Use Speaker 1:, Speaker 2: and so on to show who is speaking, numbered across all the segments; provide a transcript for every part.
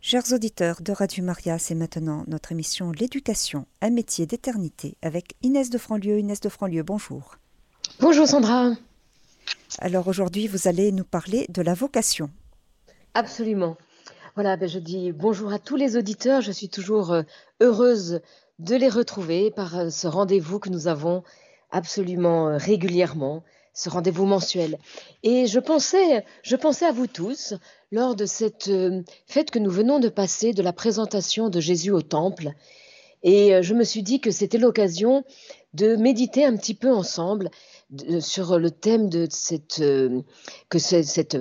Speaker 1: Chers auditeurs de Radio Maria, c'est maintenant notre émission L'éducation, un métier d'éternité avec Inès de Franlieu. Inès de Franlieu, bonjour.
Speaker 2: Bonjour Sandra.
Speaker 1: Alors aujourd'hui, vous allez nous parler de la vocation.
Speaker 2: Absolument. Voilà, ben je dis bonjour à tous les auditeurs. Je suis toujours euh, heureuse de les retrouver par euh, ce rendez-vous que nous avons absolument euh, régulièrement, ce rendez-vous mensuel. Et je pensais, je pensais à vous tous lors de cette euh, fête que nous venons de passer de la présentation de Jésus au temple. Et euh, je me suis dit que c'était l'occasion de méditer un petit peu ensemble sur le thème de cette, euh, que cette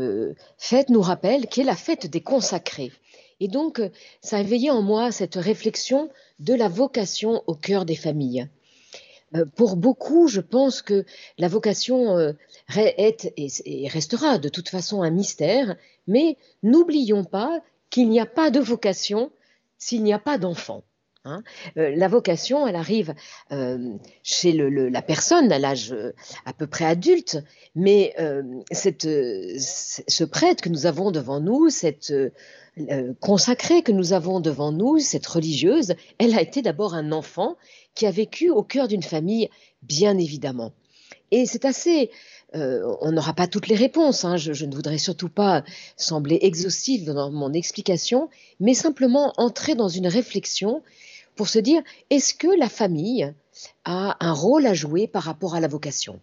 Speaker 2: fête nous rappelle, qui est la fête des consacrés. Et donc, ça a éveillé en moi cette réflexion de la vocation au cœur des familles. Euh, pour beaucoup, je pense que la vocation euh, est et restera de toute façon un mystère, mais n'oublions pas qu'il n'y a pas de vocation s'il n'y a pas d'enfant. Hein. Euh, la vocation, elle arrive chez la personne à l'âge à peu près adulte, mais ce prêtre que nous avons devant nous, cette consacrée que nous avons devant nous, cette religieuse, elle a été d'abord un enfant qui a vécu au cœur d'une famille, bien évidemment. Et c'est assez... Euh, on n'aura pas toutes les réponses, hein, je, ne voudrais surtout pas sembler exhaustive dans mon explication, mais simplement entrer dans une réflexion pour se dire, est-ce que la famille a un rôle à jouer par rapport à la vocation?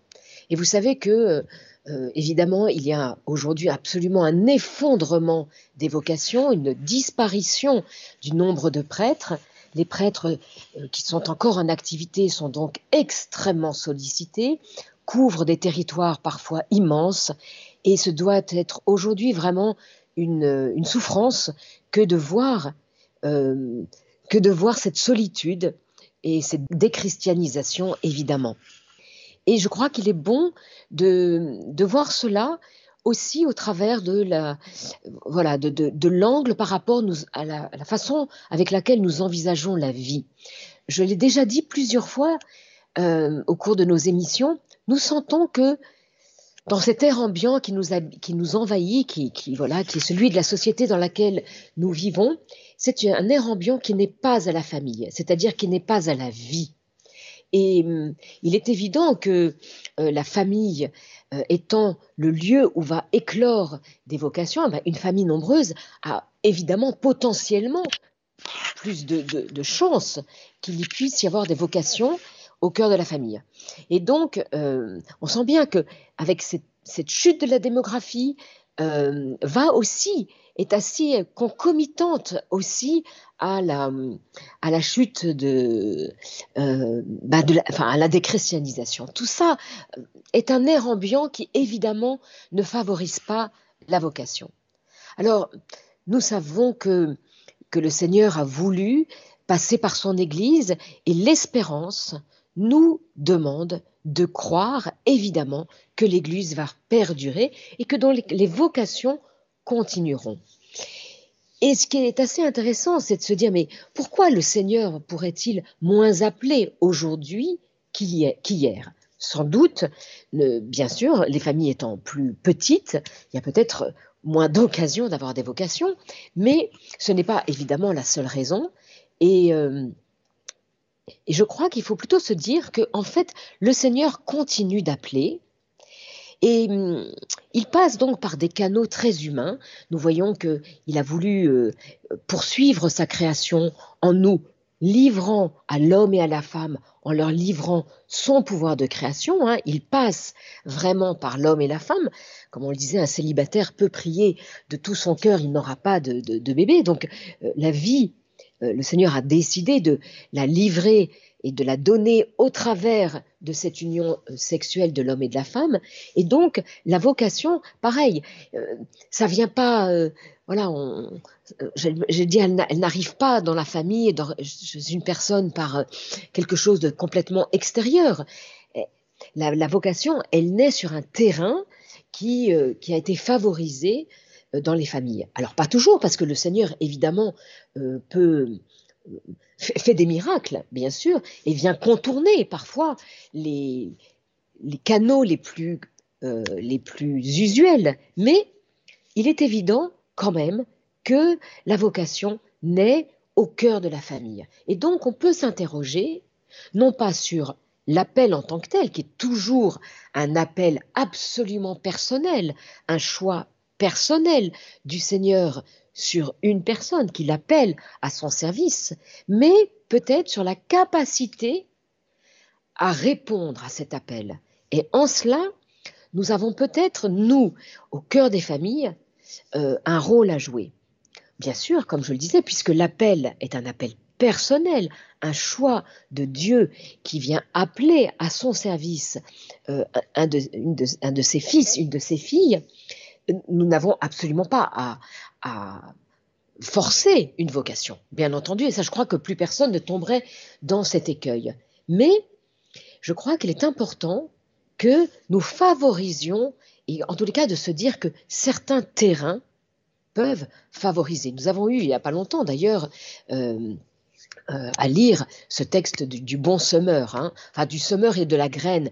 Speaker 2: Et vous savez que, euh, évidemment, il y a aujourd'hui absolument un effondrement des vocations, une disparition du nombre de prêtres, les prêtres euh, qui sont encore en activité sont donc extrêmement sollicités, couvrent des territoires parfois immenses, et ce doit être aujourd'hui vraiment une, souffrance euh, que de voir cette solitude et cette déchristianisation évidemment. Et je crois qu'il est bon de, de voir cela aussi au travers de la voilà de, de, l'angle par rapport à, la, façon avec laquelle nous envisageons la vie. Je l'ai déjà dit plusieurs fois euh, au cours de nos émissions, nous sentons que dans cet air ambiant qui nous, qui nous envahit, qui, qui, voilà, qui est celui de la société dans laquelle nous vivons, c'est un air ambiant qui n'est pas à la famille, c'est-à-dire qui n'est pas à la vie. Et hum, il est évident que euh, la famille euh, étant le lieu où va éclore des vocations, ben, une famille nombreuse a évidemment potentiellement plus de, chances qu'il y puisse y avoir des vocations au cœur de la famille. Et donc, euh, on sent bien que avec cette, chute de la démographie, va aussi, est assez concomitante aussi à la, à la chute de, euh, bah la, enfin, à la déchristianisation. Tout ça euh, est un air ambiant qui évidemment ne favorise pas la vocation. Alors, nous savons que, que le Seigneur a voulu passer par son Église et l'espérance nous demande de croire évidemment que l'Église va perdurer et que donc les vocations continueront. Et ce qui est assez intéressant, c'est de se dire, mais pourquoi le Seigneur pourrait-il moins appeler aujourd'hui qu'hier Sans doute, bien sûr, les familles étant plus petites, il y a peut-être moins d'occasions d'avoir des vocations, mais ce n'est pas évidemment la seule raison. Et, euh, et je crois qu'il faut plutôt se dire que, en fait, le Seigneur continue d'appeler, et hum, il passe donc par des canaux très humains. Nous voyons qu'il a voulu euh, poursuivre sa création en nous, livrant à l'homme et à la femme, en leur livrant son pouvoir de création. Hein. Il passe vraiment par l'homme et la femme. Comme on le disait, un célibataire peut prier de tout son cœur, il n'aura pas de, bébé. Donc euh, la vie, euh, le Seigneur a décidé de la livrer et de la donner au travers de cette union euh, sexuelle de l'homme et de la femme. Et donc, la vocation, pareil, euh, ça vient pas, euh, voilà, j'ai dit, elle n'arrive pas dans la famille, dans, une personne par quelque chose de complètement extérieur. La, vocation, elle naît sur un terrain qui a été favorisé dans les familles. Alors, pas toujours, parce que le Seigneur, évidemment, peut fait des miracles, bien sûr, et vient contourner parfois les, les canaux les plus, euh, les plus usuels. Mais il est évident quand même que la vocation naît au cœur de la famille. Et donc on peut s'interroger, non pas sur l'appel en tant que tel, qui est toujours un appel absolument personnel, un choix personnel du Seigneur sur une personne qui l'appelle à son service, mais peut-être sur la capacité à répondre à cet appel. Et en cela, nous avons peut-être, nous, au cœur des familles, euh, un rôle à jouer. Bien sûr, comme je le disais, puisque l'appel est un appel personnel, un choix de Dieu qui vient appeler à son service euh, un, de, un, de, ses fils, une de ses filles, nous n'avons absolument pas à, à, forcer une vocation, bien entendu, et ça je crois que plus personne ne tomberait dans cet écueil. Mais je crois qu'il est important que nous favorisions, et en tous les cas de se dire que certains terrains peuvent favoriser. Nous avons eu, il n'y a pas longtemps d'ailleurs, euh, euh, à lire ce texte du, bon semeur, hein, enfin, du semeur et de la graine.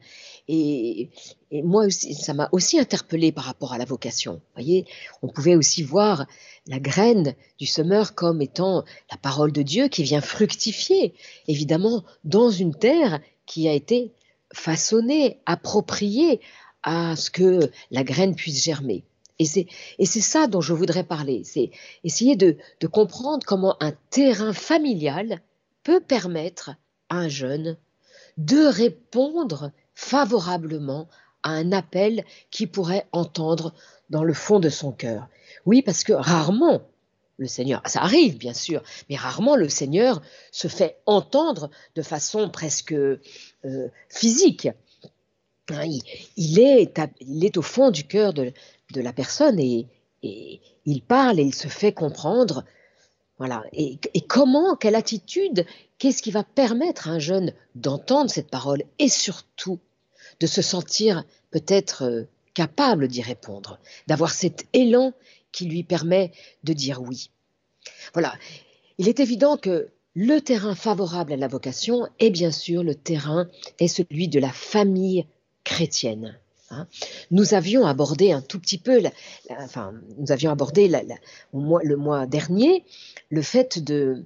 Speaker 2: Et, moi aussi, ça m'a aussi interpellé par rapport à la vocation. Vous voyez, on pouvait aussi voir la graine du semeur comme étant la parole de Dieu qui vient fructifier, évidemment, dans une terre qui a été façonnée, appropriée à ce que la graine puisse germer. Et c'est ça dont je voudrais parler, c'est essayer de, comprendre comment un terrain familial peut permettre à un jeune de répondre favorablement à un appel qu'il pourrait entendre dans le fond de son cœur. Oui, parce que rarement le Seigneur, ça arrive bien sûr, mais rarement le Seigneur se fait entendre de façon presque euh, physique. Hein, il, est, il, est, au fond du cœur de, de la personne et, il parle et il se fait comprendre. Voilà. Et, comment, quelle attitude, qu'est-ce qui va permettre à un jeune d'entendre cette parole et surtout de se sentir peut-être euh, capable d'y répondre, d'avoir cet élan qui lui permet de dire oui. Voilà. Il est évident que le terrain favorable à la vocation est bien sûr le terrain est celui de la famille chrétienne. Hein. Nous avions abordé un tout petit peu, enfin, nous avions abordé le mois dernier le fait de,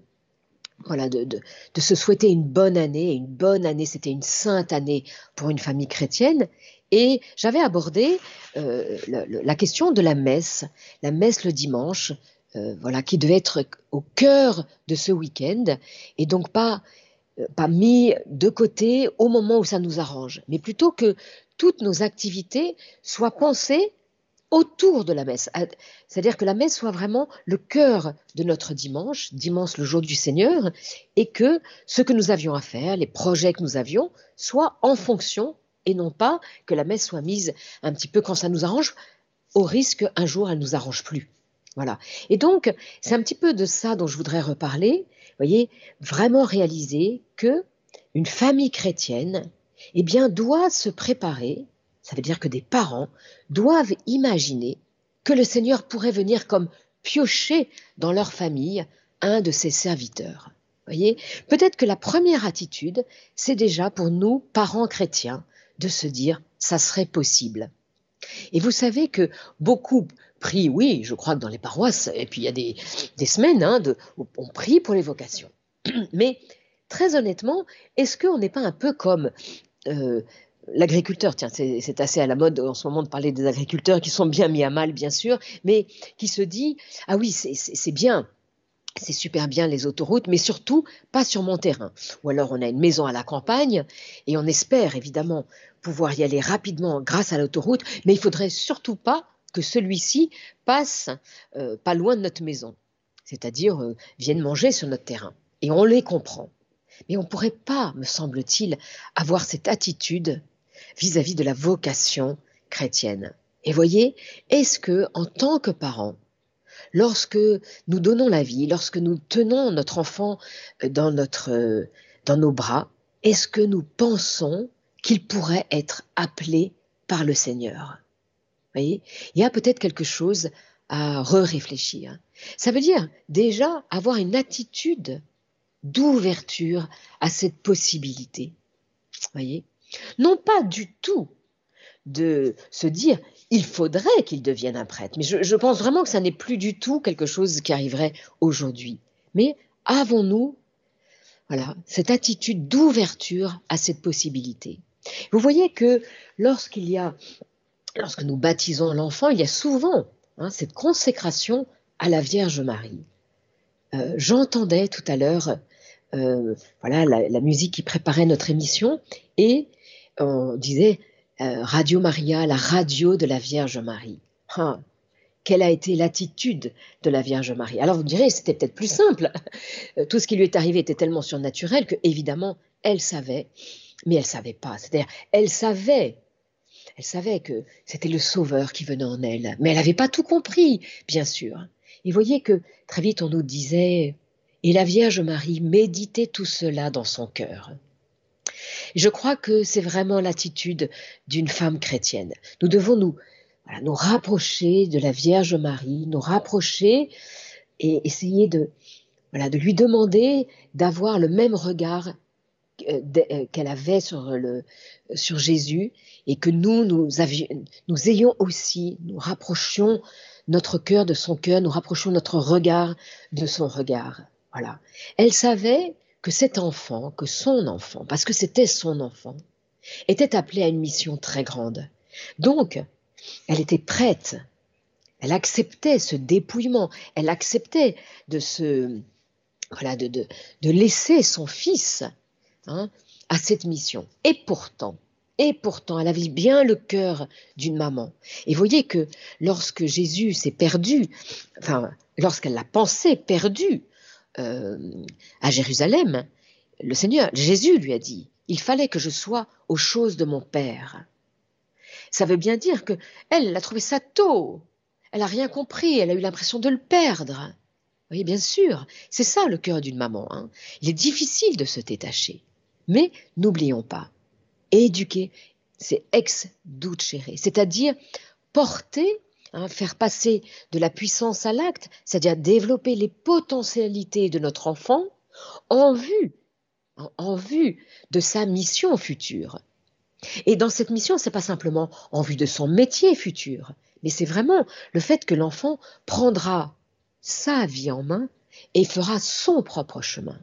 Speaker 2: voilà, de, se souhaiter une bonne année. Une bonne année, c'était une sainte année pour une famille chrétienne. Et j'avais abordé euh, la, question de la messe, la messe le dimanche, euh, voilà, qui devait être au cœur de ce week-end, et donc pas euh, pas mis de côté au moment où ça nous arrange, mais plutôt que toutes nos activités soient pensées autour de la messe. C'est-à-dire que la messe soit vraiment le cœur de notre dimanche, dimanche le jour du Seigneur, et que ce que nous avions à faire, les projets que nous avions, soient en fonction et non pas que la messe soit mise un petit peu quand ça nous arrange, au risque un jour elle nous arrange plus. Voilà. Et donc, c'est un petit peu de ça dont je voudrais reparler. Vous voyez, vraiment réaliser que une famille chrétienne, eh bien, doit se préparer, ça veut dire que des parents doivent imaginer que le Seigneur pourrait venir comme piocher dans leur famille un de ses serviteurs. Voyez, peut-être que la première attitude, c'est déjà pour nous, parents chrétiens, de se dire ça serait possible. Et vous savez que beaucoup prient, oui, je crois que dans les paroisses, et puis il y a des, semaines, hein, on prie pour les vocations. Mais très honnêtement, est-ce qu'on n'est pas un peu comme l'agriculteur, tiens, c'est assez à la mode en ce moment de parler des agriculteurs qui sont bien mis à mal, bien sûr, mais qui se dit, ah oui, c'est bien, c'est super bien les autoroutes, mais surtout pas sur mon terrain. Ou alors on a une maison à la campagne et on espère évidemment pouvoir y aller rapidement grâce à l'autoroute, mais il faudrait surtout pas que celui-ci passe euh, pas loin de notre maison, c'est-à-dire euh, vienne manger sur notre terrain. Et on les comprend. Mais on ne pourrait pas, me semble-t-il, avoir cette attitude vis-à-vis de la vocation chrétienne. Et voyez, est-ce que, en tant que parents, lorsque nous donnons la vie, lorsque nous tenons notre enfant euh, dans, notre, euh, dans nos bras, est-ce que nous pensons qu'il pourrait être appelé par le Seigneur? Voyez Il y a peut-être quelque chose à re-réfléchir. Ça veut dire déjà avoir une attitude d'ouverture à cette possibilité. Voyez? Non pas du tout de se dire il faudrait qu'il devienne un prêtre. Mais je, pense vraiment que ça n'est plus du tout quelque chose qui arriverait aujourd'hui. Mais avons-nous voilà, cette attitude d'ouverture à cette possibilité? Vous voyez que lorsqu'il y a, lorsque nous baptisons l'enfant, il y a souvent hein, cette consécration à la Vierge Marie. Euh, j'entendais tout à l'heure voilà, la, musique qui préparait notre émission et on disait euh, Radio Maria, la radio de la Vierge Marie. Ah, quelle a été l'attitude de la Vierge Marie? Alors vous direz, c'était peut-être plus simple. Tout ce qui lui est arrivé était tellement surnaturel que, évidemment, elle savait, mais elle savait pas. C'est-à-dire, elle savait elle savait que c'était le Sauveur qui venait en elle, mais elle n'avait pas tout compris, bien sûr. Et voyez que très vite on nous disait, et la Vierge Marie méditait tout cela dans son cœur. Je crois que c'est vraiment l'attitude d'une femme chrétienne. Nous devons nous, nous rapprocher de la Vierge Marie, nous rapprocher et essayer de, voilà, de lui demander d'avoir le même regard euh, euh, qu'elle avait sur, le, sur Jésus et que nous, nous, avions, nous ayons aussi, nous rapprochions notre cœur de son cœur, nous rapprochons notre regard de son regard. Elle savait que cet enfant, que son enfant, parce que c'était son enfant, était appelé à une mission très grande. Donc, elle était prête. Elle acceptait ce dépouillement. Elle acceptait de se, voilà, de, de, de laisser son fils hein, à cette mission. Et pourtant, et pourtant, elle avait bien le cœur d'une maman. Et voyez que lorsque Jésus s'est perdu, enfin, lorsqu'elle l'a pensé perdu euh, à Jérusalem, le Seigneur, Jésus lui a dit, il fallait que je sois aux choses de mon Père. Ça veut bien dire que elle a trouvé ça tôt. Elle n'a rien compris, elle a eu l'impression de le perdre. Oui, bien sûr, c'est ça le cœur d'une maman. Hein. Il est difficile de se détacher. Mais n'oublions pas, éduquer, c'est ex ducere, c'est-à-dire porter, hein, faire passer de la puissance à l'acte, c'est-à-dire développer les potentialités de notre enfant en vue, en, vue de sa mission future. Et dans cette mission, c'est pas simplement en vue de son métier futur, mais c'est vraiment le fait que l'enfant prendra sa vie en main et fera son propre chemin.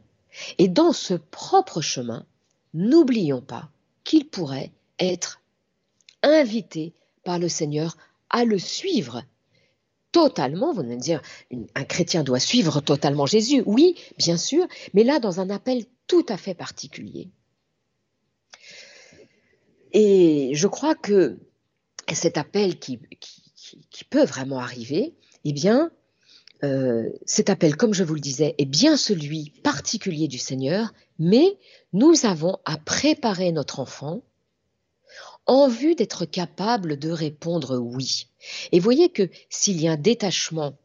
Speaker 2: Et dans ce propre chemin, n'oublions pas qu'il pourrait être invité par le Seigneur à le suivre totalement. Vous allez me dire, un chrétien doit suivre totalement Jésus. Oui, bien sûr, mais là, dans un appel tout à fait particulier. Et je crois que cet appel qui, peut vraiment arriver, eh bien, euh, cet appel, comme je vous le disais, est bien celui particulier du Seigneur, mais nous avons à préparer notre enfant en vue d'être capable de répondre oui. Et voyez que s'il y a un détachement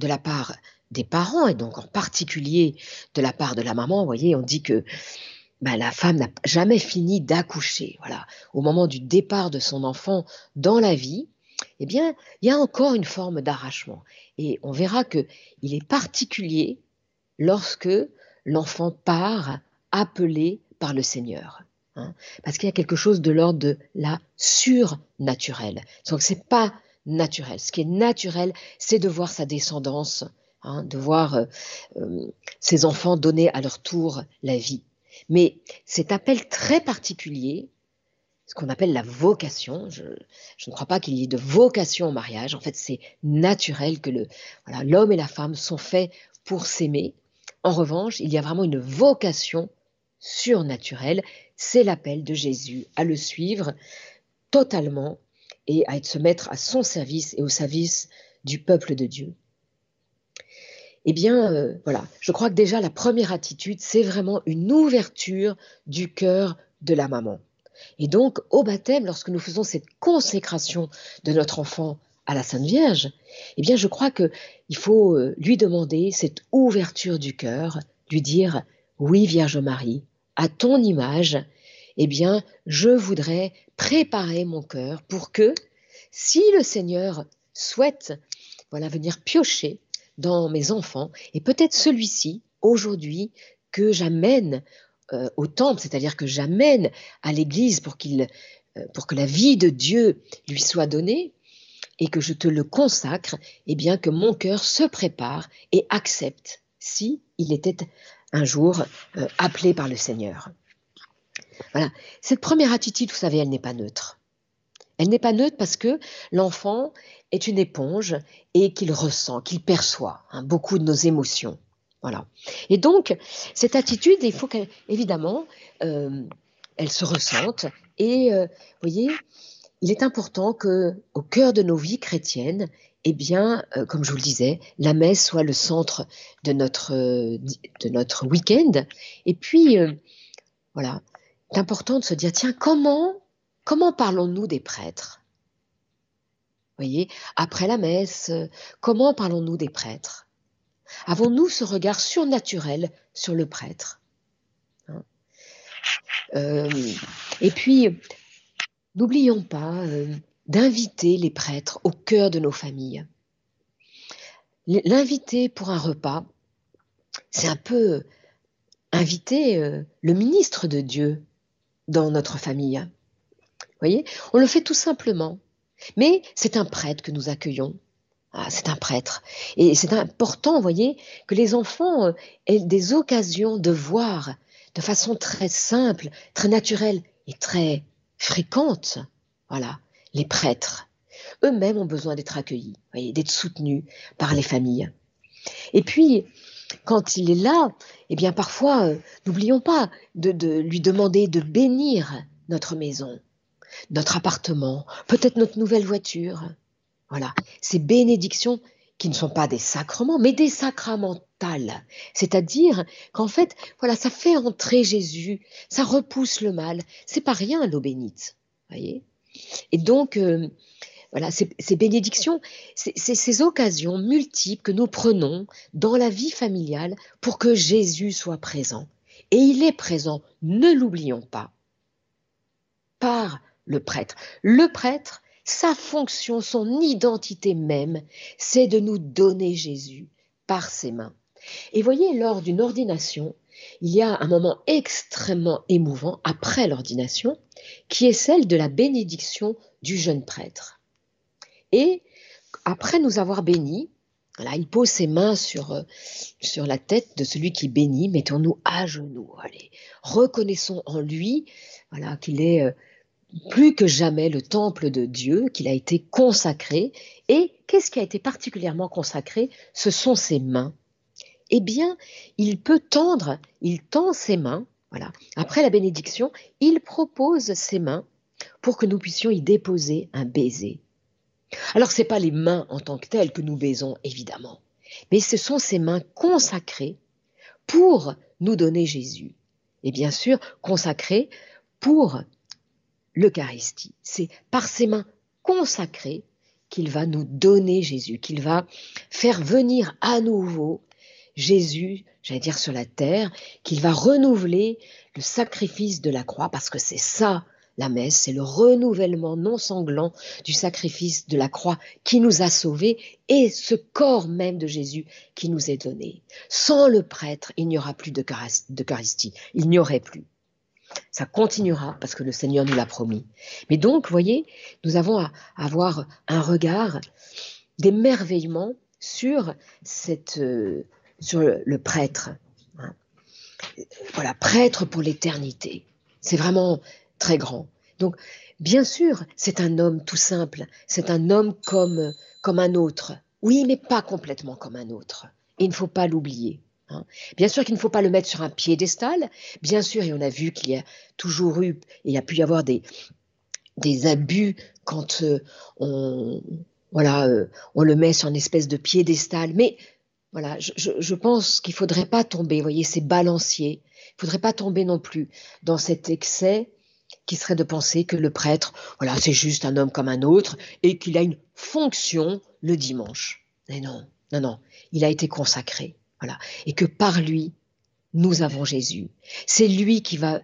Speaker 2: de la part des parents, et donc en particulier de la part de la maman, vous voyez, on dit que ben, la femme n'a jamais fini d'accoucher. Voilà, au moment du départ de son enfant dans la vie, eh bien, il y a encore une forme d'arrachement. Et on verra que il est particulier lorsque l'enfant part appelé par le Seigneur. Hein. parce qu'il y a quelque chose de l'ordre de la surnaturelle. Donc c'est pas naturel. Ce qui est naturel, c'est de voir sa descendance, hein, de voir euh, euh, ses enfants donner à leur tour la vie. Mais cet appel très particulier, ce qu'on appelle la vocation. Je, ne crois pas qu'il y ait de vocation au mariage. En fait, c'est naturel que l'homme et la femme sont faits pour s'aimer. En revanche, il y a vraiment une vocation surnaturelle. C'est l'appel de Jésus à le suivre totalement et à se mettre à son service et au service du peuple de Dieu. Eh bien, euh, voilà, je crois que déjà la première attitude, c'est vraiment une ouverture du cœur de la maman. Et donc, au baptême, lorsque nous faisons cette consécration de notre enfant à la Sainte Vierge, eh bien, je crois que il faut euh, lui demander cette ouverture du cœur, lui dire oui, Vierge Marie, à ton image, eh bien, je voudrais préparer mon cœur pour que, si le Seigneur souhaite, voilà, venir piocher dans mes enfants, et peut-être celui-ci, aujourd'hui, que j'amène euh, au temple, c'est-à-dire que j'amène à l'Église pour qu'il euh, pour que la vie de Dieu lui soit donnée et que je te le consacre, eh bien que mon cœur se prépare et accepte si il était un jour euh, appelé par le Seigneur. Voilà. Cette première attitude, vous savez, elle n'est pas neutre. Elle n'est pas neutre parce que l'enfant est une éponge et qu'il ressent, qu'il perçoit hein, beaucoup de nos émotions. Voilà. Et donc, cette attitude, il faut qu'évidemment, euh, elle se ressente. Et, euh, vous voyez, il est important que, au cœur de nos vies chrétiennes, eh bien, euh, comme je vous le disais, la messe soit le centre de notre, de notre week-end. Et puis, voilà, c'est important de se dire, tiens, comment, comment parlons-nous des prêtres? Voyez, après la messe, comment parlons-nous des prêtres? Avons-nous ce regard surnaturel sur le prêtre? Hein? Euh, Et puis, n'oublions pas euh, d'inviter les prêtres au cœur de nos familles. L'inviter pour un repas, c'est un peu inviter euh, le ministre de Dieu dans notre famille. Vous voyez, on le fait tout simplement. Mais c'est un prêtre que nous accueillons. Ah, c'est un prêtre. Et c'est important, vous voyez, que les enfants euh, aient des occasions de voir de façon très simple, très naturelle et très fréquente, voilà, les prêtres. Eux-mêmes ont besoin d'être accueillis, d'être soutenus par les familles. Et puis, quand il est là, eh bien parfois, euh, n'oublions pas de lui demander de bénir notre maison, notre appartement, peut-être notre nouvelle voiture, voilà, ces bénédictions qui ne sont pas des sacrements, mais des sacramentales. C'est-à-dire qu'en fait, voilà, ça fait entrer Jésus, ça repousse le mal. C'est pas rien l'eau bénite, voyez. Et donc, euh, voilà, ces, bénédictions, c'est ces occasions multiples que nous prenons dans la vie familiale pour que Jésus soit présent. Et il est présent, ne l'oublions pas, par le prêtre. Le prêtre, sa fonction, son identité même, c'est de nous donner Jésus par ses mains. Et voyez, lors d'une ordination, il y a un moment extrêmement émouvant après l'ordination, qui est celle de la bénédiction du jeune prêtre. Et après nous avoir bénis, il pose ses mains sur, euh, sur la tête de celui qui bénit, mettons-nous à genoux, reconnaissons en lui qu'il est euh, plus que jamais le temple de Dieu, qu'il a été consacré. Et qu'est-ce qui a été particulièrement consacré? Ce sont ses mains. Eh bien, il peut tendre, il tend ses mains, voilà. Après la bénédiction, il propose ses mains pour que nous puissions y déposer un baiser. Alors, ce n'est pas les mains en tant que telles que nous baisons, évidemment, mais ce sont ces mains consacrées pour nous donner Jésus. Et bien sûr, consacrées pour l'Eucharistie. C'est par ses mains consacrées qu'il va nous donner Jésus, qu'il va faire venir à nouveau Jésus, j'allais dire sur la terre, qu'il va renouveler le sacrifice de la croix, parce que c'est ça la messe, c'est le renouvellement non sanglant du sacrifice de la croix qui nous a sauvés et ce corps même de Jésus qui nous est donné. Sans le prêtre, il n'y aura plus d'Eucharistie, il n'y aurait plus. Ça continuera parce que le Seigneur nous l'a promis. Mais donc, voyez, nous avons à avoir un regard d'émerveillement sur, cette, euh, sur le, prêtre. Hein. Voilà, prêtre pour l'éternité. C'est vraiment très grand. Donc, bien sûr, c'est un homme tout simple. C'est un homme comme, comme un autre. Oui, mais pas complètement comme un autre. il ne faut pas l'oublier. Hein. Bien sûr qu'il ne faut pas le mettre sur un piédestal. Bien sûr, et on a vu qu'il y a toujours eu, et il y a pu y avoir des, des abus quand euh, on, voilà, euh, on le met sur une espèce de piédestal. Mais voilà, je, pense qu'il ne faudrait pas tomber, vous voyez, c'est balancier. Il ne faudrait pas tomber non plus dans cet excès qui serait de penser que le prêtre, voilà, c'est juste un homme comme un autre et qu'il a une fonction le dimanche. Mais non, non, non, il a été consacré. Et que par lui, nous avons Jésus. C'est lui qui va,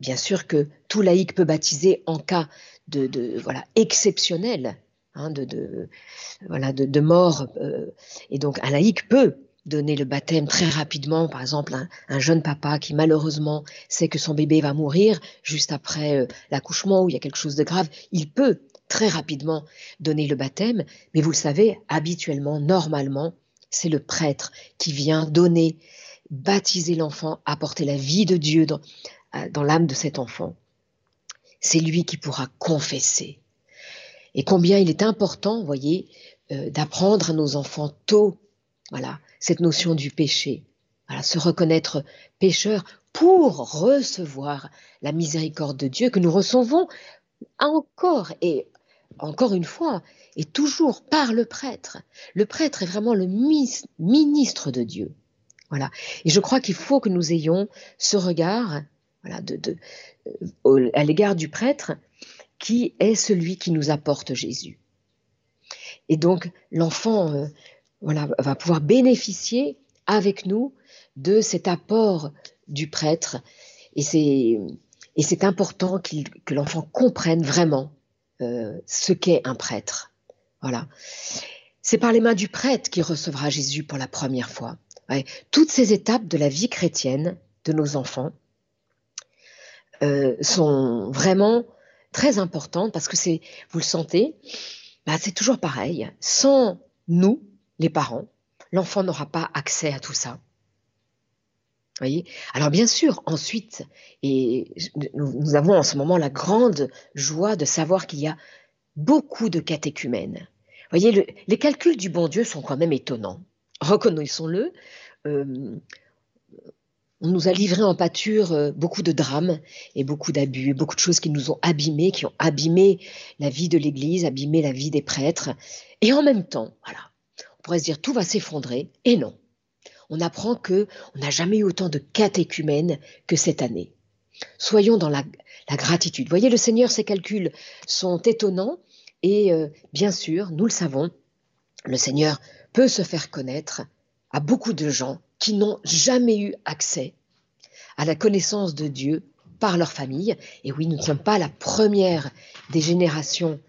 Speaker 2: bien sûr que tout laïc peut baptiser en cas de, voilà exceptionnel, hein, de, voilà de, mort, euh, et donc un laïc peut donner le baptême très rapidement, par exemple un, jeune papa qui malheureusement sait que son bébé va mourir juste après euh, l'accouchement ou il y a quelque chose de grave, il peut très rapidement donner le baptême, mais vous le savez, habituellement, normalement, c'est le prêtre qui vient donner, baptiser l'enfant, apporter la vie de Dieu dans, euh, dans l'âme de cet enfant. C'est lui qui pourra confesser. Et combien il est important, voyez, euh, d'apprendre à nos enfants tôt, voilà, cette notion du péché, voilà, se reconnaître pécheur pour recevoir la miséricorde de Dieu que nous recevons encore et encore une fois et toujours par le prêtre. Le prêtre est vraiment le ministre de Dieu. Voilà. Et je crois qu'il faut que nous ayons ce regard voilà, de, euh, à l'égard du prêtre qui est celui qui nous apporte Jésus. Et donc l'enfant euh, voilà, va pouvoir bénéficier avec nous de cet apport du prêtre. Et c'est, et c'est important que l'enfant comprenne vraiment euh, ce qu'est un prêtre. Voilà. C'est par les mains du prêtre qu'il recevra Jésus pour la première fois. Toutes ces étapes de la vie chrétienne de nos enfants euh, sont vraiment très importantes parce que c'est, vous le sentez, bah, c'est toujours pareil. Sans nous, les parents, l'enfant n'aura pas accès à tout ça. Voyez? Alors bien sûr, ensuite, et nous, avons en ce moment la grande joie de savoir qu'il y a beaucoup de catéchumènes. Voyez, les calculs du bon Dieu sont quand même étonnants. Reconnaissons-le. Euh, on nous a livré en pâture euh, beaucoup de drames et beaucoup d'abus, beaucoup de choses qui nous ont abîmés, qui ont abîmé la vie de l'Église, abîmé la vie des prêtres. Et en même temps, voilà, on pourrait se dire tout va s'effondrer. Et non, on apprend que on n'a jamais eu autant de catéchumènes que cette année. Soyons dans la, gratitude. Voyez, le Seigneur, ses calculs sont étonnants et euh, bien sûr, nous le savons, le Seigneur peut se faire connaître à beaucoup de gens qui n'ont jamais eu accès à la connaissance de Dieu par leur famille. Et oui, nous ne sommes pas la première des générations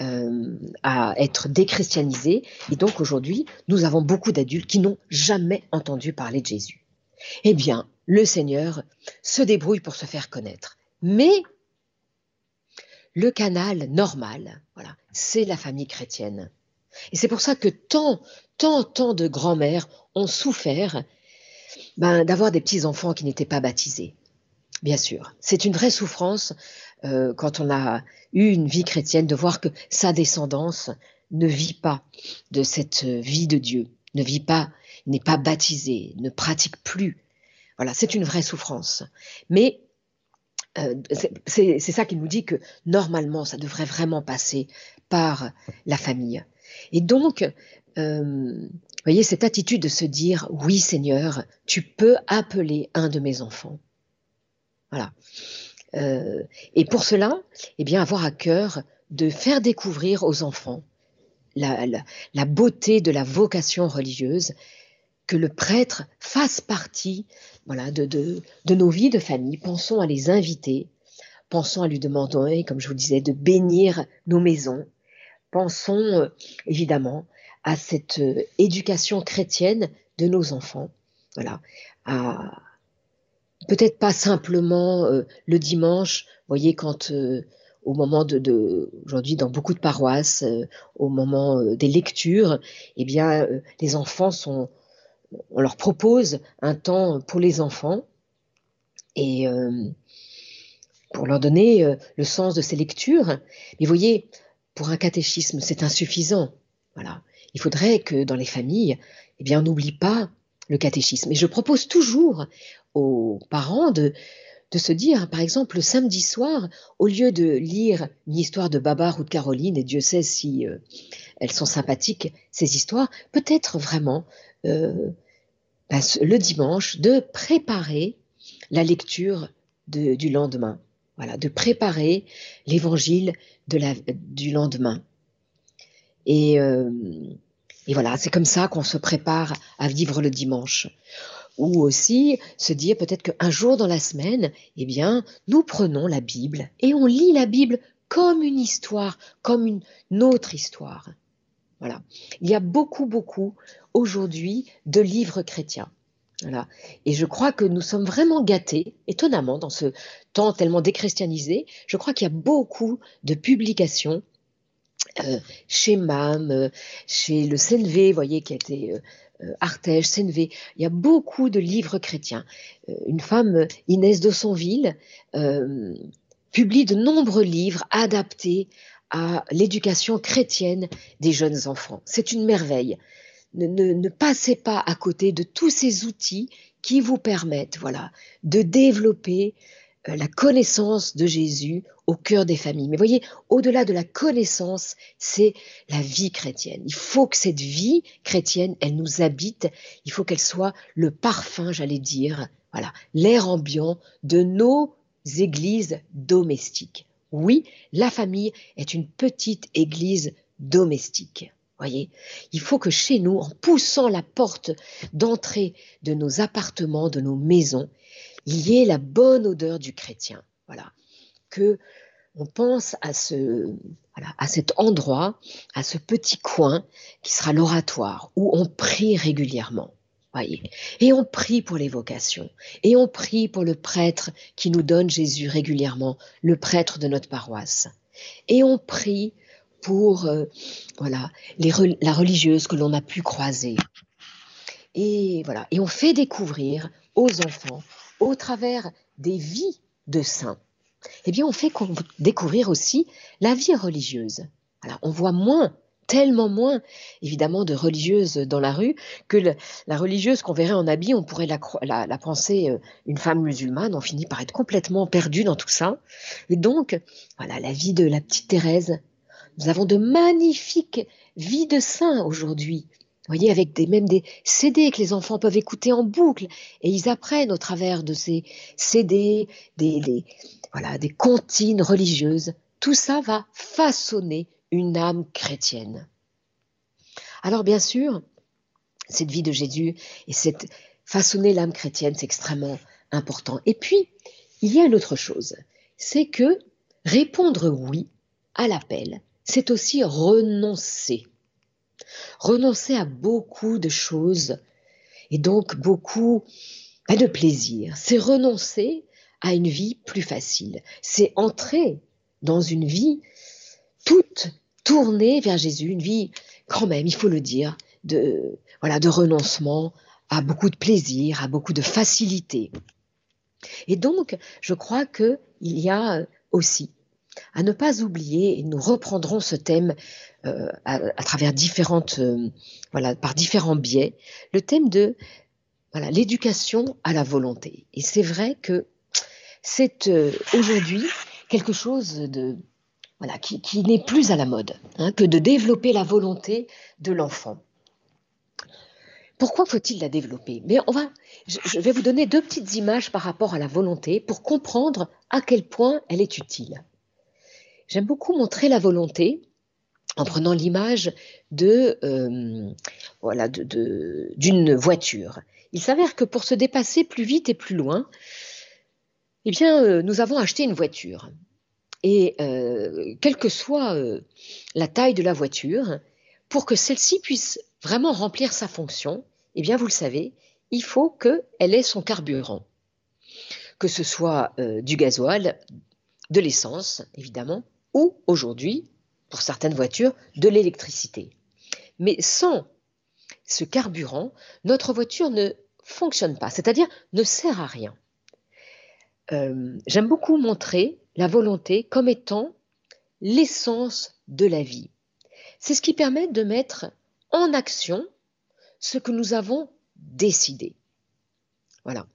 Speaker 2: euh, à être déchristianisées. Et donc aujourd'hui, nous avons beaucoup d'adultes qui n'ont jamais entendu parler de Jésus. Eh bien, le Seigneur se débrouille pour se faire connaître. Mais le canal normal, voilà, c'est la famille chrétienne. Et c'est pour ça que tant, tant, tant de grands-mères ont souffert ben, d'avoir des petits-enfants qui n'étaient pas baptisés. Bien sûr, c'est une vraie souffrance euh, quand on a eu une vie chrétienne de voir que sa descendance ne vit pas de cette vie de Dieu, ne vit pas, n'est pas baptisé, ne pratique plus. Voilà, c'est une vraie souffrance. Mais euh, c'est ça qui nous dit que normalement, ça devrait vraiment passer par la famille. Et donc, euh, voyez, cette attitude de se dire, oui Seigneur, tu peux appeler un de mes enfants. Voilà. Euh, et pour cela, eh bien, avoir à cœur de faire découvrir aux enfants la, la, beauté de la vocation religieuse, que le prêtre fasse partie voilà, de, de, de, nos vies de famille. Pensons à les inviter, pensons à lui demander, comme je vous disais, de bénir nos maisons. Pensons euh, évidemment à cette euh, éducation chrétienne de nos enfants. Voilà, peut-être pas simplement euh, le dimanche, voyez, quand euh, au moment de, aujourd'hui dans beaucoup de paroisses, au moment des lectures, eh bien, les enfants sont, on leur propose un temps pour les enfants et pour leur donner le sens de ces lectures. Mais vous voyez, pour un catéchisme, c'est insuffisant. Voilà. Il faudrait que dans les familles, eh bien, on n'oublie pas le catéchisme. Et je propose toujours aux parents de, se dire, par exemple, le samedi soir, au lieu de lire une histoire de Babar ou de Caroline, et Dieu sait si euh, elles sont sympathiques, ces histoires, peut-être vraiment euh, ben, le dimanche, de préparer la lecture du lendemain. Voilà, de préparer l'évangile du lendemain. Et, euh, et voilà, c'est comme ça qu'on se prépare à vivre le dimanche. Ou aussi se dire peut-être qu'un jour dans la semaine, eh bien, nous prenons la Bible et on lit la Bible comme une histoire, comme une autre histoire. Voilà. Il y a beaucoup, beaucoup aujourd'hui de livres chrétiens. Voilà. Et je crois que nous sommes vraiment gâtés, étonnamment, dans ce temps tellement déchristianisé. Je crois qu'il y a beaucoup de publications euh, chez MAM, euh, chez le CNV, vous voyez, qui a été euh, euh CNV. Il y a beaucoup de livres chrétiens. une femme, Inès de Sonville, publie de nombreux livres adaptés à l'éducation chrétienne des jeunes enfants. C'est une merveille. Ne, ne, passez pas à côté de tous ces outils qui vous permettent voilà, de développer euh, la connaissance de Jésus au cœur des familles. Mais voyez, au-delà de la connaissance, c'est la vie chrétienne. Il faut que cette vie chrétienne, elle nous habite. Il faut qu'elle soit le parfum, j'allais dire, voilà, l'air ambiant de nos églises domestiques. Oui, la famille est une petite église domestique. Voyez, il faut que chez nous, en poussant la porte d'entrée de nos appartements, de nos maisons, il y ait la bonne odeur du chrétien. Voilà, que on pense à ce, à cet endroit, à ce petit coin qui sera l'oratoire où on prie régulièrement. Et on prie pour les vocations. Et on prie pour le prêtre qui nous donne Jésus régulièrement, le prêtre de notre paroisse. Et on prie pour euh, voilà la religieuse que l'on a pu croiser. Et voilà. Et on fait découvrir aux enfants, au travers des vies de saints, eh bien, on fait découvrir aussi la vie religieuse. Alors, on voit moins tellement moins, évidemment, de religieuses dans la rue que la religieuse qu'on verrait en habit, on pourrait la, penser euh, une femme musulmane. On finit par être complètement perdu dans tout ça. Et donc, voilà, la vie de la petite Thérèse. Nous avons de magnifiques vies de saints aujourd'hui. Voyez, avec des, même des CD que les enfants peuvent écouter en boucle et ils apprennent au travers de ces CD, des, des, voilà, des comptines religieuses. Tout ça va façonner une âme chrétienne. Alors bien sûr, cette vie de Jésus et cette façonner l'âme chrétienne, c'est extrêmement important. Et puis, il y a une autre chose, c'est que répondre oui à l'appel, c'est aussi renoncer. Renoncer à beaucoup de choses et donc beaucoup de plaisir. C'est renoncer à une vie plus facile. C'est entrer dans une vie toute tournée vers Jésus, une vie quand même, il faut le dire, de, voilà, de renoncement à beaucoup de plaisir, à beaucoup de facilité. Et donc, je crois qu'il y a aussi à ne pas oublier, et nous reprendrons ce thème euh, à, travers différentes, euh, voilà, par différents biais, le thème de voilà, l'éducation à la volonté. Et c'est vrai que c'est euh, aujourd'hui quelque chose de voilà, qui, n'est plus à la mode, hein, que de développer la volonté de l'enfant. Pourquoi faut-il la développer? Mais on va, je, vais vous donner deux petites images par rapport à la volonté pour comprendre à quel point elle est utile. J'aime beaucoup montrer la volonté en prenant l'image de euh, voilà d'une voiture. Il s'avère que pour se dépasser plus vite et plus loin, eh bien, euh, nous avons acheté une voiture. Et euh, quelle que soit la taille de la voiture, pour que celle-ci puisse vraiment remplir sa fonction, eh bien, vous le savez, il faut qu'elle ait son carburant. Que ce soit du gasoil, de l'essence, évidemment, ou aujourd'hui, pour certaines voitures, de l'électricité. Mais sans ce carburant, notre voiture ne fonctionne pas, c'est-à-dire ne sert à rien. J'aime beaucoup montrer la volonté comme étant l'essence de la vie. C'est ce qui permet de mettre en action ce que nous avons décidé. Voilà.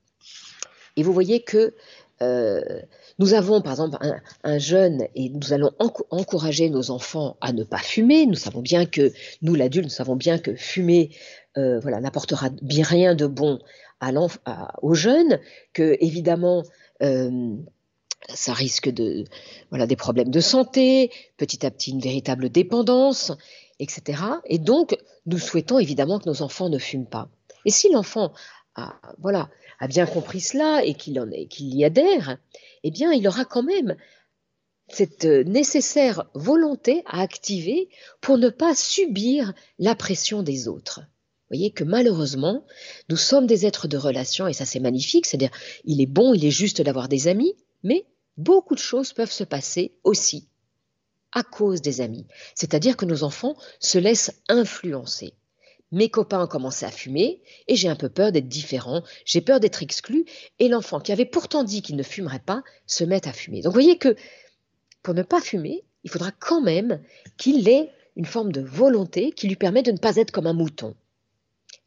Speaker 2: Et vous voyez que euh, nous avons par exemple un, jeune et nous allons encourager nos enfants à ne pas fumer. Nous savons bien que nous l'adulte, nous savons bien que fumer euh, voilà n'apportera bien rien de bon aux jeunes, que évidemment euh, ça risque de voilà des problèmes de santé, petit à petit une véritable dépendance, etc. Et donc nous souhaitons évidemment que nos enfants ne fument pas. Et si l'enfant voilà a bien compris cela et qu'il qu'il y adhère, eh bien il aura quand même cette nécessaire volonté à activer pour ne pas subir la pression des autres. voyez que malheureusement, nous sommes des êtres de relation, et ça c'est magnifique, c'est-à-dire il est bon, il est juste d'avoir des amis, mais beaucoup de choses peuvent se passer aussi à cause des amis. C'est-à-dire que nos enfants se laissent influencer. Mes copains ont commencé à fumer et j'ai un peu peur d'être différent, j'ai peur d'être exclu et l'enfant qui avait pourtant dit qu'il ne fumerait pas se met à fumer. Donc vous voyez que pour ne pas fumer, il faudra quand même qu'il ait une forme de volonté qui lui permet de ne pas être comme un mouton.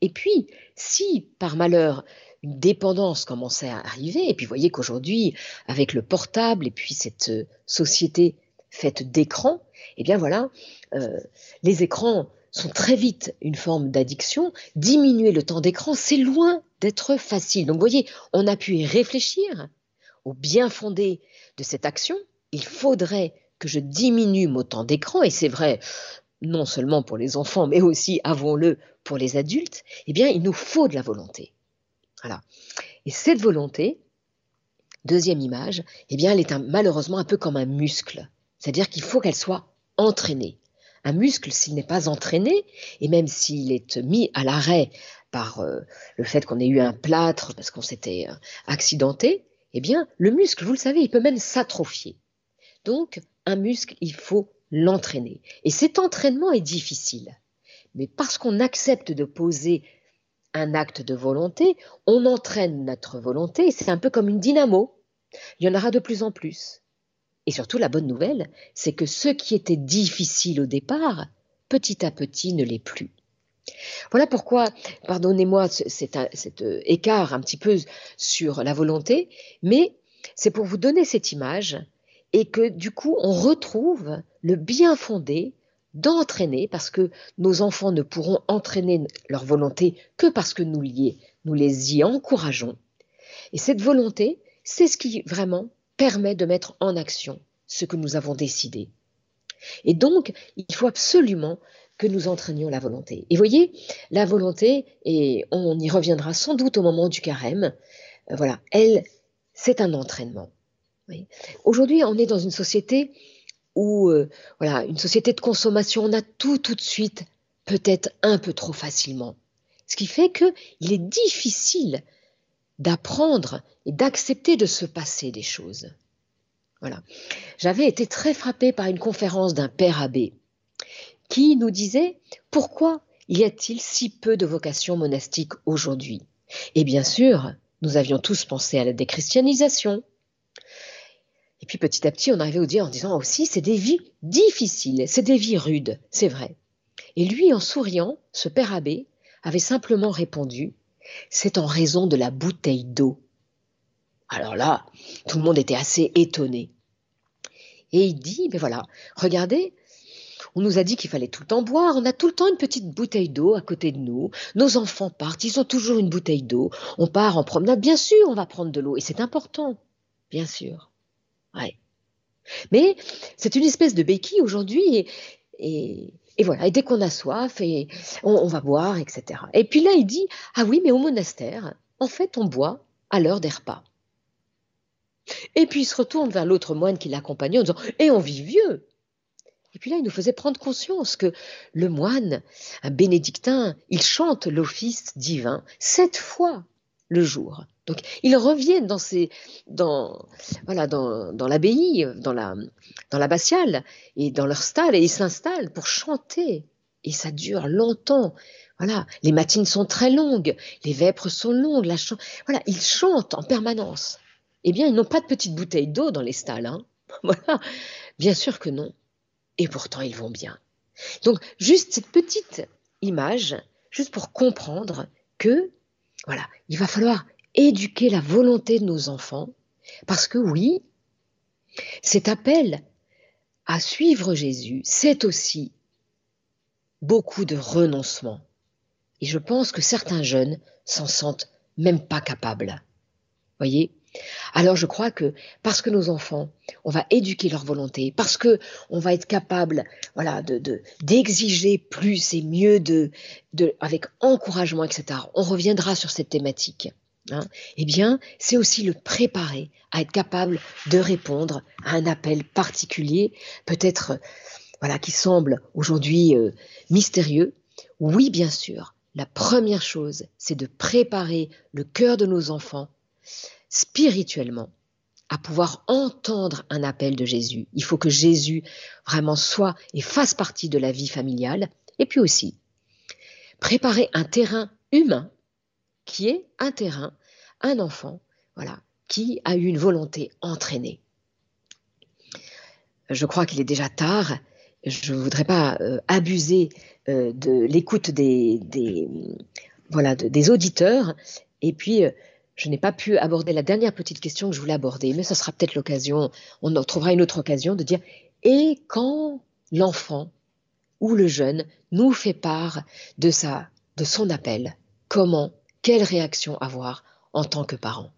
Speaker 2: Et puis, si par malheur une dépendance commençait à arriver, et puis vous voyez qu'aujourd'hui, avec le portable et puis cette euh, société faite d'écrans, eh bien voilà, euh, les écrans sont très vite une forme d'addiction. Diminuer le temps d'écran, c'est loin d'être facile. Donc vous voyez, on a pu y réfléchir au bien fondé de cette action. Il faudrait que je diminue mon temps d'écran, et c'est vrai non seulement pour les enfants, mais aussi, avouons-le, pour les adultes, eh bien, il nous faut de la volonté. Voilà. Et cette volonté, deuxième image, eh bien, elle est malheureusement un peu comme un muscle. C'est-à-dire qu'il faut qu'elle soit entraînée. Un muscle, s'il n'est pas entraîné, et même s'il est mis à l'arrêt par euh, le fait qu'on ait eu un plâtre parce qu'on s'était euh, accidenté, eh bien, le muscle, vous le savez, il peut même s'atrophier. Donc, un muscle, il faut l'entraîner. Et cet entraînement est difficile. Mais parce qu'on accepte de poser un acte de volonté, on entraîne notre volonté. C'est un peu comme une dynamo. Il y en aura de plus en plus. Et surtout, la bonne nouvelle, c'est que ce qui était difficile au départ, petit à petit, ne l'est plus. Voilà pourquoi, pardonnez-moi cet, euh, écart un petit peu sur la volonté, mais c'est pour vous donner cette image et que du coup, on retrouve le bien fondé d'entraîner, parce que nos enfants ne pourront entraîner leur volonté que parce que nous les y encourageons. Et cette volonté, c'est ce qui vraiment permet de mettre en action ce que nous avons décidé. Et donc, il faut absolument que nous entraînions la volonté. Et voyez, la volonté, et on y reviendra sans doute au moment du carême, euh, voilà, elle, c'est un entraînement. Aujourd'hui, on est dans une société où, euh, voilà, une société de consommation, on a tout tout de suite, peut-être un peu trop facilement. Ce qui fait qu'il est difficile d'apprendre et d'accepter de se passer des choses. Voilà. J'avais été très frappée par une conférence d'un père abbé qui nous disait pourquoi y a-t-il si peu de vocations monastiques aujourd'hui? Et bien sûr, nous avions tous pensé à la déchristianisation. Et puis petit à petit, on arrivait au dire en disant aussi, c'est des vies difficiles, c'est des vies rudes, c'est vrai. Et lui, en souriant, ce père abbé avait simplement répondu, c'est en raison de la bouteille d'eau. Alors là, tout le monde était assez étonné. Et il dit, mais voilà, regardez, on nous a dit qu'il fallait tout le temps boire, on a tout le temps une petite bouteille d'eau à côté de nous, nos enfants partent, ils ont toujours une bouteille d'eau, on part en promenade, bien sûr, on va prendre de l'eau, et c'est important, bien sûr. Mais c'est une espèce de béquille aujourd'hui, et, voilà, et dès qu'on a soif, et on, va boire, etc. Et puis là, il dit, ah oui, mais au monastère, en fait, on boit à l'heure des repas. Et puis il se retourne vers l'autre moine qui l'accompagnait en disant Et on vit vieux Et puis là, il nous faisait prendre conscience que le moine, un bénédictin, il chante l'office divin sept fois le jour. Donc ils reviennent dans, ces, dans, voilà, dans, l'abbaye, dans la, dans l'abbatiale et dans leur stalle et ils s'installent pour chanter. Et ça dure longtemps. Voilà, les matines sont très longues, les vêpres sont longues, la voilà, ils chantent en permanence. Eh bien, ils n'ont pas de petites bouteilles d'eau dans les stalles. Hein. voilà, bien sûr que non. Et pourtant, ils vont bien. Donc, juste cette petite image, juste pour comprendre que, voilà, il va falloir éduquer la volonté de nos enfants, parce que oui, cet appel à suivre Jésus, c'est aussi beaucoup de renoncement. Et je pense que certains jeunes s'en sentent même pas capables. Voyez? Alors je crois que parce que nos enfants, on va éduquer leur volonté, parce que on va être capable, voilà, de d'exiger plus et mieux de, avec encouragement, etc. On reviendra sur cette thématique. Hein, eh bien, c'est aussi le préparer à être capable de répondre à un appel particulier, peut-être, voilà, qui semble aujourd'hui euh, mystérieux. Oui, bien sûr, la première chose, c'est de préparer le cœur de nos enfants spirituellement à pouvoir entendre un appel de Jésus. Il faut que Jésus vraiment soit et fasse partie de la vie familiale. Et puis aussi, préparer un terrain humain qui est un terrain, un enfant, voilà, qui a eu une volonté entraînée. Je crois qu'il est déjà tard. Je ne voudrais pas euh, abuser euh, de l'écoute des, voilà, des auditeurs. Et puis, euh, je n'ai pas pu aborder la dernière petite question que je voulais aborder, mais ce sera peut-être l'occasion, on trouvera une autre occasion de dire, et quand l'enfant ou le jeune nous fait part de, sa, de son appel, comment, quelle réaction avoir en tant que parent?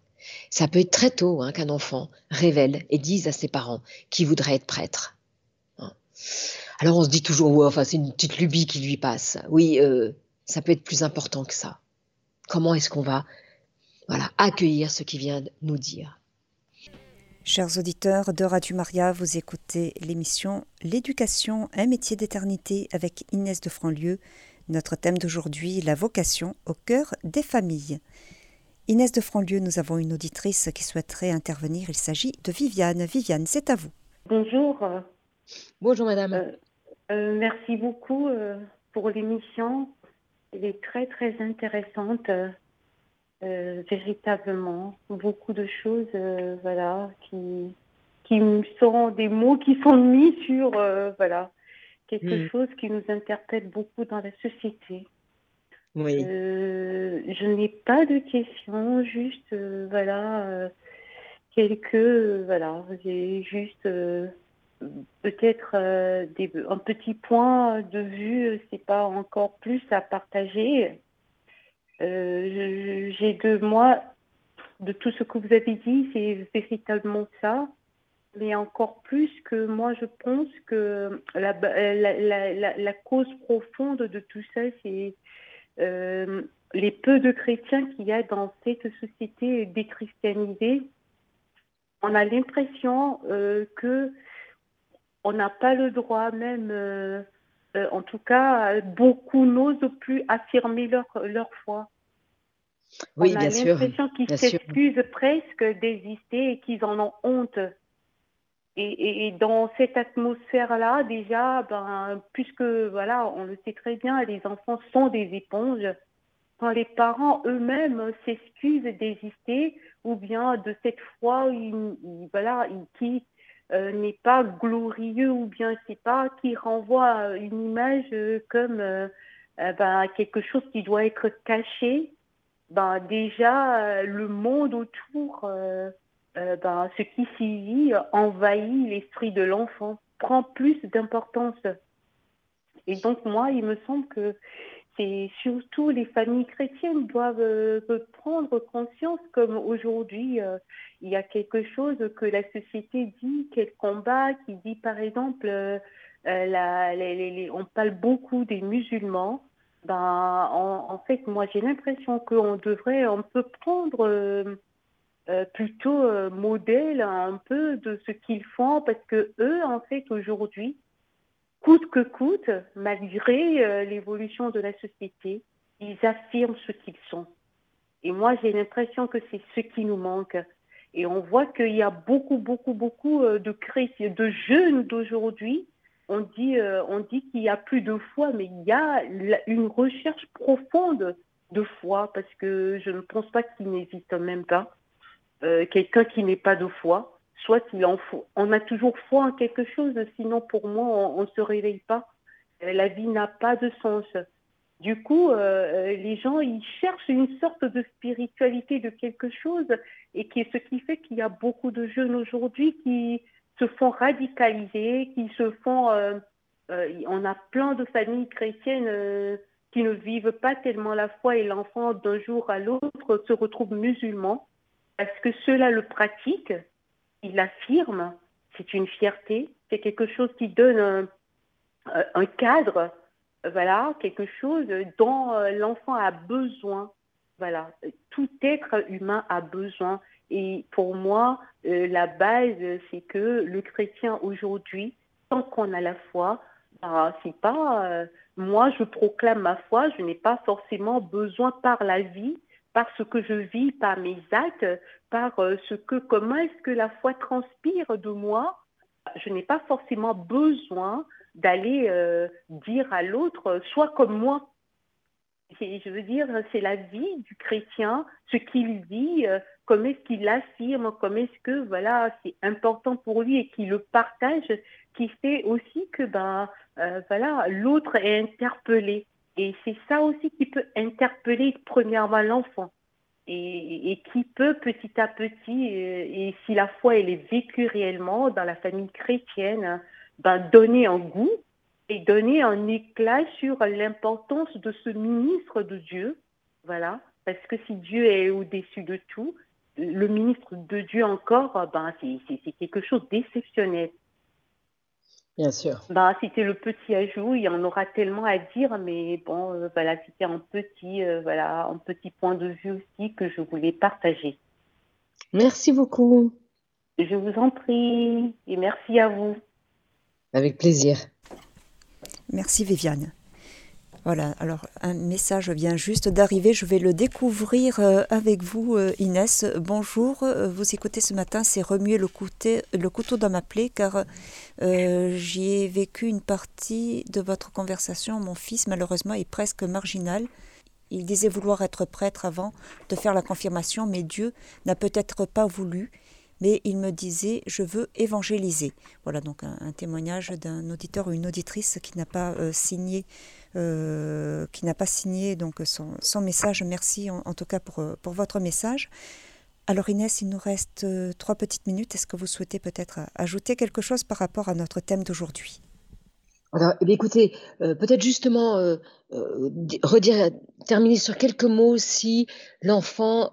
Speaker 2: Ça peut être très tôt hein, qu'un enfant révèle et dise à ses parents qu'il voudrait être prêtre. Hein. Alors on se dit toujours, ouais, enfin c'est une petite lubie qui lui passe. Oui, euh, ça peut être plus important que ça. Comment est-ce qu'on va voilà, accueillir ce qui vient nous dire?
Speaker 1: Chers auditeurs de Radio Maria, vous écoutez l'émission L'éducation, un métier d'éternité avec Inès de Franlieu. Notre thème d'aujourd'hui, la vocation au cœur des familles. Inès de Franlieu, nous avons une auditrice qui souhaiterait intervenir. Il s'agit de Viviane. Viviane, c'est à vous.
Speaker 3: Bonjour.
Speaker 2: Bonjour madame. Euh,
Speaker 3: euh, merci beaucoup euh, pour l'émission. Elle est très très intéressante. Euh, véritablement beaucoup de choses, euh, voilà, qui qui sont des mots qui sont mis sur, euh, voilà, quelque mm. chose qui nous interpelle beaucoup dans la société. Oui. je n'ai pas de questions, juste, voilà, quelques, voilà, j'ai juste peut-être un petit point de vue, c'est pas encore plus à partager. Euh, j'ai de moi, de tout ce que vous avez dit, c'est véritablement ça. Mais encore plus que moi, je pense que la, la, la, la cause profonde de tout ça, c'est euh, les peu de chrétiens qu'il y a dans cette société déchristianisée. On a l'impression euh, que on n'a pas le droit même euh, euh, en tout cas, beaucoup n'osent plus affirmer leur, leur foi.
Speaker 2: Oui,
Speaker 3: On
Speaker 2: a
Speaker 3: l'impression qu'ils s'excusent presque d'exister et qu'ils en ont honte. Et, dans cette atmosphère-là, déjà, ben, puisque voilà, on le sait très bien, les enfants sont des éponges. Quand les parents eux-mêmes s'excusent d'exister, ou bien de cette foi, voilà, qui euh, n'est pas glorieux ou bien c'est pas qui renvoie une image euh, comme euh, ben, quelque chose qui doit être caché, ben, déjà le monde autour, ben, ce qui s'y vit envahit l'esprit de l'enfant, prend plus d'importance. Et donc moi, il me semble que c'est surtout les familles chrétiennes doivent euh, prendre conscience comme aujourd'hui euh, il y a quelque chose que la société dit qu'elle combat, qui dit par exemple euh, on parle beaucoup des musulmans. Ben, en, fait, moi j'ai l'impression qu'on devrait un peu prendre plutôt modèle un peu de ce qu'ils font parce que eux en fait aujourd'hui coûte que coûte, malgré euh, l'évolution de la société, ils affirment ce qu'ils sont. Et moi, j'ai l'impression que c'est ce qui nous manque. Et on voit qu'il y a beaucoup, beaucoup, beaucoup euh, de de jeunes d'aujourd'hui. On dit, euh, on dit qu'il y a plus de foi, mais il y a une recherche profonde de foi, parce que je ne pense pas qu'il n'existe même pas quelqu'un qui n'ait pas de foi soit il en faut. On a toujours foi en quelque chose, sinon pour moi, on ne se réveille pas. Euh, la vie n'a pas de sens. Du coup, euh, les gens, ils cherchent une sorte de spiritualité de quelque chose, et qui ce qui fait qu'il y a beaucoup de jeunes aujourd'hui qui se font radicaliser, qui se font... Euh, on a plein de familles chrétiennes qui ne vivent pas tellement la foi et l'enfant d'un jour à l'autre se retrouve musulman parce que ceux-là le pratiquent il affirme, c'est une fierté, c'est quelque chose qui donne un, cadre, voilà, quelque chose dont euh, l'enfant a besoin. Voilà, tout être humain a besoin. Et pour moi, euh, la base, c'est que le chrétien aujourd'hui, tant qu'on a la foi, bah, c'est pas, euh, moi, je proclame ma foi, je n'ai pas forcément besoin par la vie, par ce que je vis, par mes actes, par euh, ce que, comment est-ce que la foi transpire de moi. Je n'ai pas forcément besoin d'aller euh, dire à l'autre, sois comme moi. je veux dire, c'est la vie du chrétien, ce qu'il dit, euh, comment est-ce qu'il affirme, comment est-ce que voilà, c'est important pour lui et qu'il le partage, qui fait aussi que ben euh, voilà, l'autre est interpellé. Et c'est ça aussi qui peut interpeller premièrement l'enfant. Et, qui peut petit à petit, et, si la foi elle est vécue réellement dans la famille chrétienne, ben, donner un goût et donner un éclat sur l'importance de ce ministre de Dieu. Voilà. Parce que si Dieu est au-dessus de tout, le ministre de Dieu encore, ben, c'est quelque chose d'exceptionnel.
Speaker 2: Bien sûr.
Speaker 3: Bah, c'était le petit ajout, il y en aura tellement à dire, mais bon, euh, voilà, c'était un petit, euh, voilà, un petit point de vue aussi que je voulais partager.
Speaker 2: Merci beaucoup.
Speaker 3: Je vous en prie et merci à vous.
Speaker 2: Avec plaisir.
Speaker 1: Merci Viviane. Voilà, alors un message vient juste d'arriver, je vais le découvrir euh, avec vous euh, Inès. Bonjour, euh, vous écoutez ce matin, c'est remuer le, le, couteau dans ma plaie car j'y ai vécu une partie de votre conversation. Mon fils malheureusement est presque marginal. Il disait vouloir être prêtre avant de faire la confirmation, mais Dieu n'a peut-être pas voulu mais il me disait je veux évangéliser. Voilà donc un, témoignage d'un auditeur ou une auditrice qui n'a pas signé euh, qui n'a pas signé donc son, message. Merci en, tout cas pour, pour, votre message. Alors Inès, il nous reste euh, trois petites minutes. Est-ce que vous souhaitez peut-être ajouter quelque chose par rapport à notre thème d'aujourd'hui?
Speaker 2: Alors, eh écoutez, euh, peut-être justement terminer sur quelques mots si l'enfant,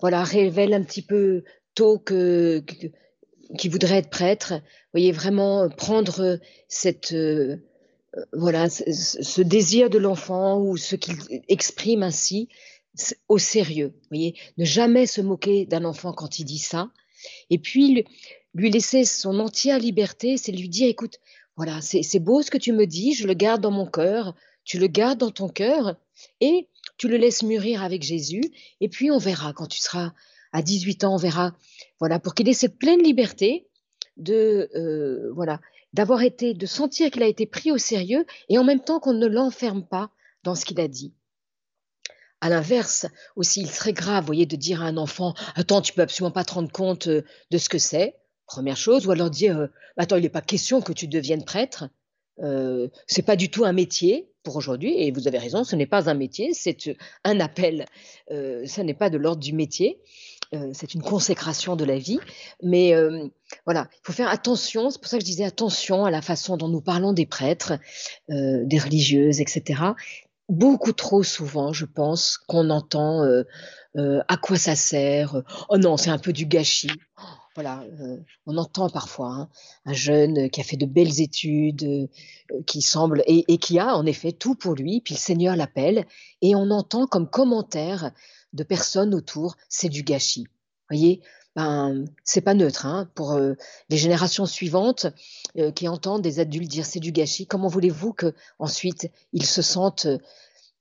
Speaker 2: voilà, révèle un petit peu tôt que, qui voudrait être prêtre. Vous voyez vraiment prendre cette euh, voilà, ce désir de l'enfant ou ce qu'il exprime ainsi au sérieux. Voyez, ne jamais se moquer d'un enfant quand il dit ça. Et puis lui laisser son entière liberté, c'est lui dire, écoute, voilà, c'est beau ce que tu me dis, je le garde dans mon cœur, tu le gardes dans ton cœur et tu le laisses mûrir avec Jésus. Et puis on verra quand tu seras à 18 ans, on verra, voilà, pour qu'il ait cette pleine liberté de, euh, voilà, d'avoir été, de sentir qu'il a été pris au sérieux et en même temps qu'on ne l'enferme pas dans ce qu'il a dit. À l'inverse, aussi, il serait grave, voyez, de dire à un enfant Attends, tu peux absolument pas te rendre compte euh, de ce que c'est, première chose, ou alors dire euh, Attends, il n'est pas question que tu deviennes prêtre, euh, c'est pas du tout un métier pour aujourd'hui, et vous avez raison, ce n'est pas un métier, c'est un appel, euh, ce n'est pas de l'ordre du métier. Euh, c'est une consécration de la vie. Mais euh, voilà, il faut faire attention. C'est pour ça que je disais attention à la façon dont nous parlons des prêtres, euh, des religieuses, etc. Beaucoup trop souvent, je pense, qu'on entend à quoi ça sert. Oh non, c'est un peu du gâchis. Voilà, on entend parfois hein, un jeune qui a fait de belles études, qui semble et, et, qui a en effet tout pour lui, puis le Seigneur l'appelle, et on entend comme commentaire de personnes autour, c'est du gâchis. Voyez, ben, c'est pas neutre hein, pour euh, les générations suivantes euh, qui entendent des adultes dire c'est du gâchis. Comment voulez-vous que ensuite ils se sentent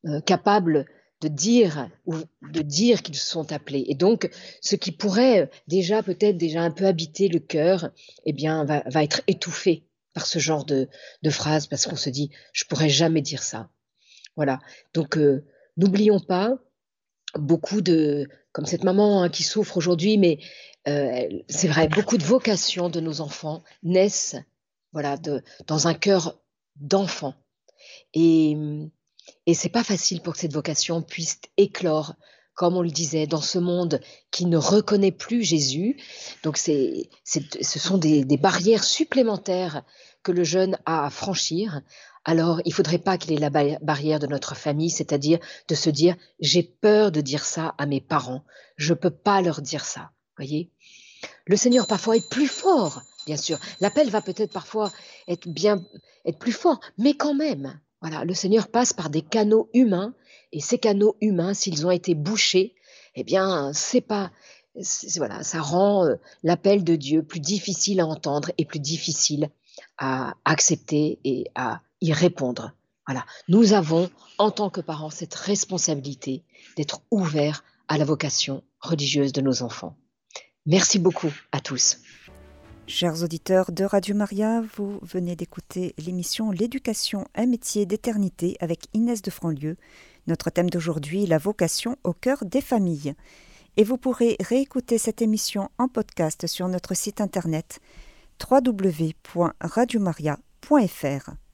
Speaker 2: euh, capables de dire ou de dire qu'ils sont appelés? Et donc, ce qui pourrait déjà peut-être déjà un peu habiter le cœur, eh bien, va, être étouffé par ce genre de, de phrases parce qu'on se dit je pourrais jamais dire ça. Voilà. Donc, n'oublions pas beaucoup de, comme cette maman hein, qui souffre aujourd'hui, mais euh, c'est vrai, beaucoup de vocations de nos enfants naissent voilà, dans un cœur d'enfant. Et, et c'est pas facile pour que cette vocation puisse éclore, comme on le disait, dans ce monde qui ne reconnaît plus Jésus. Donc, c'est, ce sont des, des barrières supplémentaires que le jeune a à franchir alors il faudrait pas qu'il ait la barrière de notre famille, c'est-à-dire de se dire j'ai peur de dire ça à mes parents, je peux pas leur dire ça. Voyez, le Seigneur parfois est plus fort, bien sûr. L'appel va peut-être parfois être bien, être plus fort, mais quand même, voilà, le Seigneur passe par des canaux humains et ces canaux humains, s'ils ont été bouchés, eh bien c'est pas voilà, ça rend euh, l'appel de Dieu plus difficile à entendre et plus difficile à accepter et à y répondre. Voilà, nous avons, en tant que parents, cette responsabilité d'être ouverts à la vocation religieuse de nos enfants. Merci beaucoup à tous.
Speaker 1: Chers auditeurs de Radio Maria, vous venez d'écouter l'émission L'éducation, un métier d'éternité avec Inès de Franlieu. Notre thème d'aujourd'hui, la vocation au cœur des familles. Et vous pourrez réécouter cette émission en podcast sur notre site internet www.radiomaria.fr.